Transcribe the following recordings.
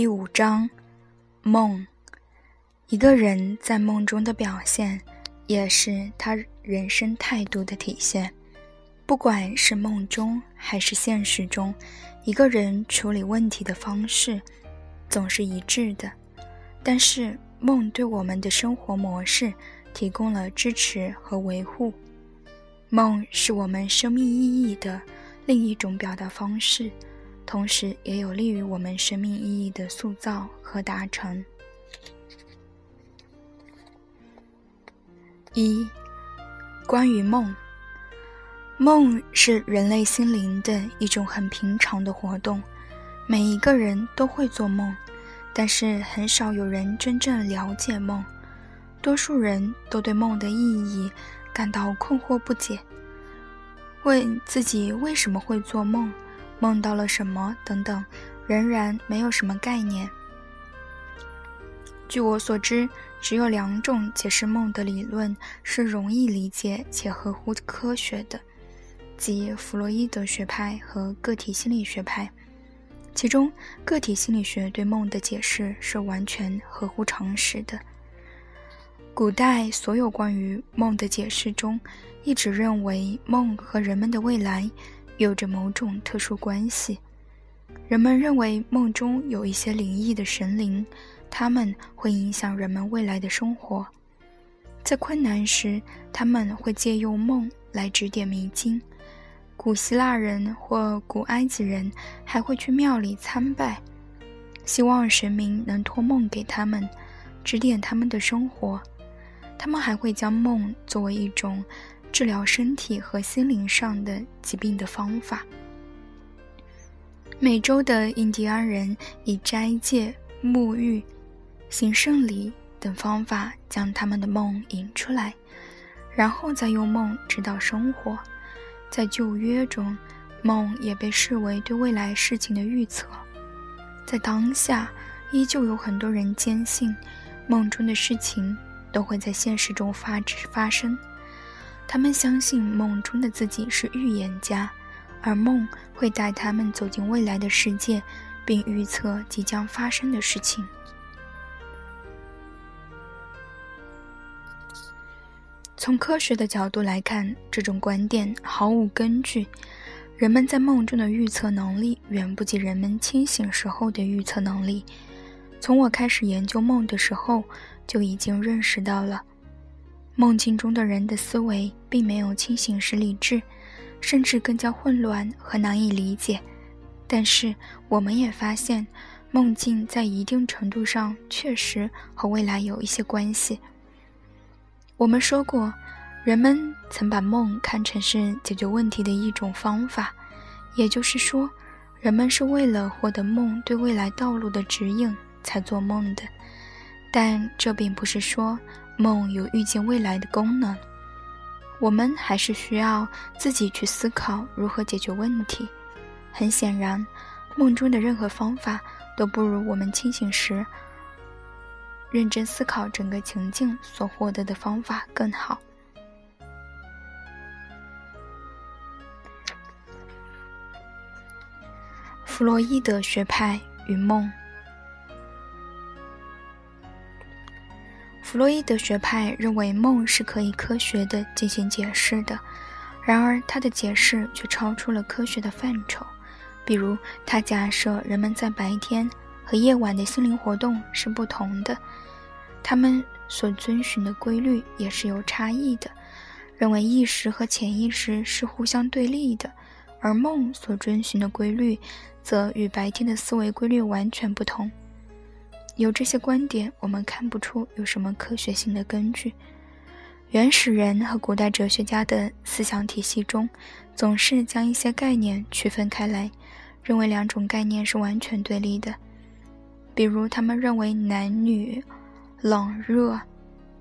第五章，梦。一个人在梦中的表现，也是他人生态度的体现。不管是梦中还是现实中，一个人处理问题的方式总是一致的。但是，梦对我们的生活模式提供了支持和维护。梦是我们生命意义的另一种表达方式，同时也有利于我们生命意义的塑造和达成。一，关于梦。梦是人类心灵的一种很平常的活动，每一个人都会做梦，但是很少有人真正了解梦，多数人都对梦的意义感到困惑不解，问自己为什么会做梦，梦到了什么等等，仍然没有什么概念。据我所知。只有两种解释梦的理论是容易理解且合乎科学的，即弗洛伊德学派和个体心理学派。其中，个体心理学对梦的解释是完全合乎常识的。古代所有关于梦的解释中，一直认为梦和人们的未来有着某种特殊关系。人们认为梦中有一些灵异的神灵。他们会影响人们未来的生活，在困难时，他们会借用梦来指点迷津。古希腊人或古埃及人还会去庙里参拜，希望神明能托梦给他们，指点他们的生活。他们还会将梦作为一种治疗身体和心灵上的疾病的方法。美洲的印第安人以斋戒、沐浴。行圣礼等方法将他们的梦引出来，然后再用梦指导生活。在旧约中，梦也被视为对未来事情的预测。在当下，依旧有很多人坚信，梦中的事情都会在现实中发发生。他们相信梦中的自己是预言家，而梦会带他们走进未来的世界，并预测即将发生的事情。从科学的角度来看，这种观点毫无根据。人们在梦中的预测能力远不及人们清醒时候的预测能力。从我开始研究梦的时候，就已经认识到了，梦境中的人的思维并没有清醒时理智，甚至更加混乱和难以理解。但是，我们也发现，梦境在一定程度上确实和未来有一些关系。我们说过，人们曾把梦看成是解决问题的一种方法，也就是说，人们是为了获得梦对未来道路的指引才做梦的。但这并不是说梦有预见未来的功能，我们还是需要自己去思考如何解决问题。很显然，梦中的任何方法都不如我们清醒时。认真思考整个情境所获得的方法更好。弗洛伊德学派与梦。弗洛伊德学派认为梦是可以科学的进行解释的，然而他的解释却超出了科学的范畴。比如，他假设人们在白天和夜晚的心灵活动是不同的。他们所遵循的规律也是有差异的，认为意识和潜意识是互相对立的，而梦所遵循的规律则与白天的思维规律完全不同。有这些观点，我们看不出有什么科学性的根据。原始人和古代哲学家的思想体系中，总是将一些概念区分开来，认为两种概念是完全对立的。比如，他们认为男女。冷热、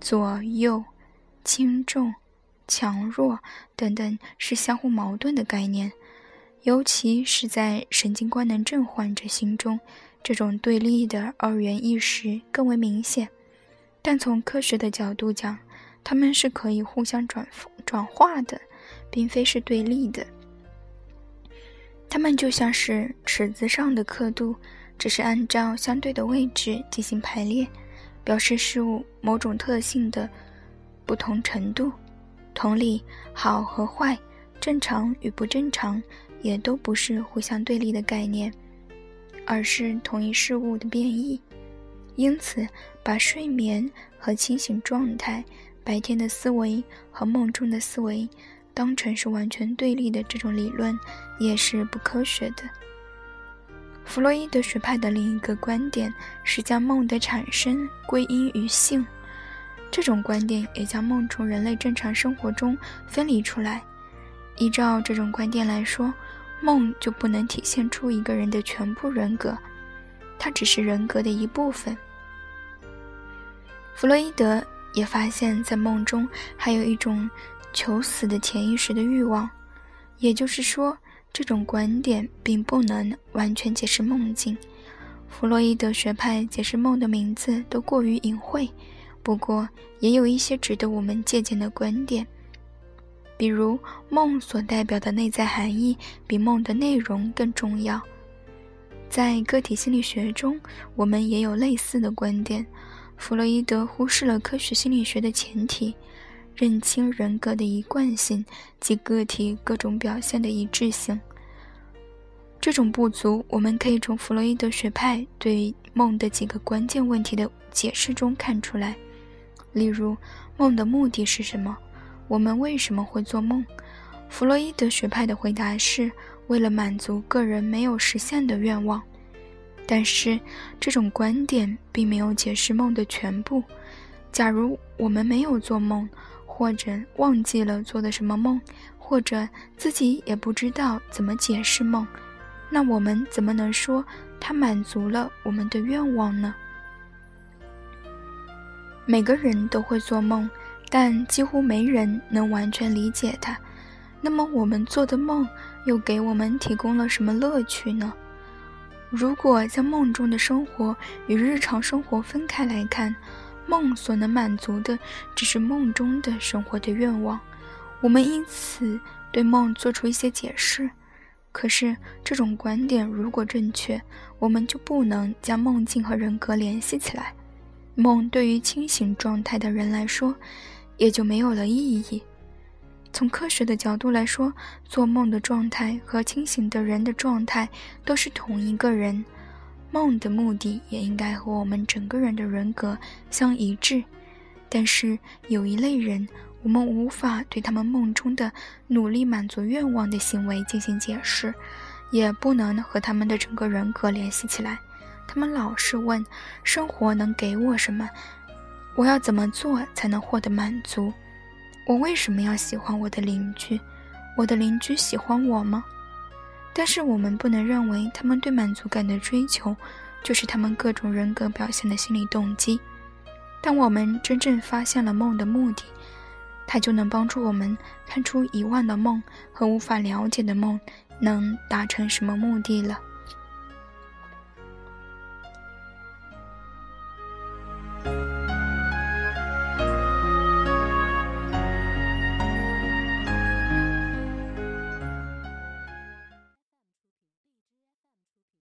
左右、轻重、强弱等等是相互矛盾的概念，尤其是在神经官能症患者心中，这种对立的二元意识更为明显。但从科学的角度讲，它们是可以互相转转化的，并非是对立的。它们就像是尺子上的刻度，只是按照相对的位置进行排列，表示事物某种特性的不同程度。同理，好和坏、正常与不正常，也都不是互相对立的概念，而是同一事物的变异。因此，把睡眠和清醒状态、白天的思维和梦中的思维当成是完全对立的这种理论，也是不科学的。弗洛伊德学派的另一个观点是将梦的产生归因于性。这种观点也将梦从人类正常生活中分离出来。依照这种观点来说，梦就不能体现出一个人的全部人格，它只是人格的一部分。弗洛伊德也发现，在梦中还有一种求死的潜意识的欲望，也就是说，这种观点并不能完全解释梦境。弗洛伊德学派解释梦的名字都过于隐晦。不过，也有一些值得我们借鉴的观点，比如梦所代表的内在含义比梦的内容更重要。在个体心理学中，我们也有类似的观点。弗洛伊德忽视了科学心理学的前提，认清人格的一贯性及个体各种表现的一致性。这种不足，我们可以从弗洛伊德学派对梦的几个关键问题的解释中看出来。例如，梦的目的是什么？我们为什么会做梦？弗洛伊德学派的回答是为了满足个人没有实现的愿望。但是，这种观点并没有解释梦的全部。假如我们没有做梦，或者忘记了做的什么梦，或者自己也不知道怎么解释梦，那我们怎么能说它满足了我们的愿望呢？每个人都会做梦，但几乎没人能完全理解它。那么，我们做的梦又给我们提供了什么乐趣呢？如果将梦中的生活与日常生活分开来看，梦所能满足的只是梦中的生活的愿望。我们因此对梦做出一些解释。可是，这种观点如果正确，我们就不能将梦境和人格联系起来。梦对于清醒状态的人来说，也就没有了意义。从科学的角度来说，做梦的状态和清醒的人的状态都是同一个人。梦的目的也应该和我们整个人的人格相一致。但是有一类人，我们无法对他们梦中的努力满足愿望的行为进行解释，也不能和他们的整个人格联系起来。他们老是问：生活能给我什么？我要怎么做才能获得满足？我为什么要喜欢我的邻居？我的邻居喜欢我吗？但是我们不能认为他们对满足感的追求就是他们各种人格表现的心理动机。当我们真正发现了梦的目的，它就能帮助我们看出遗忘的梦和无法了解的梦能达成什么目的了。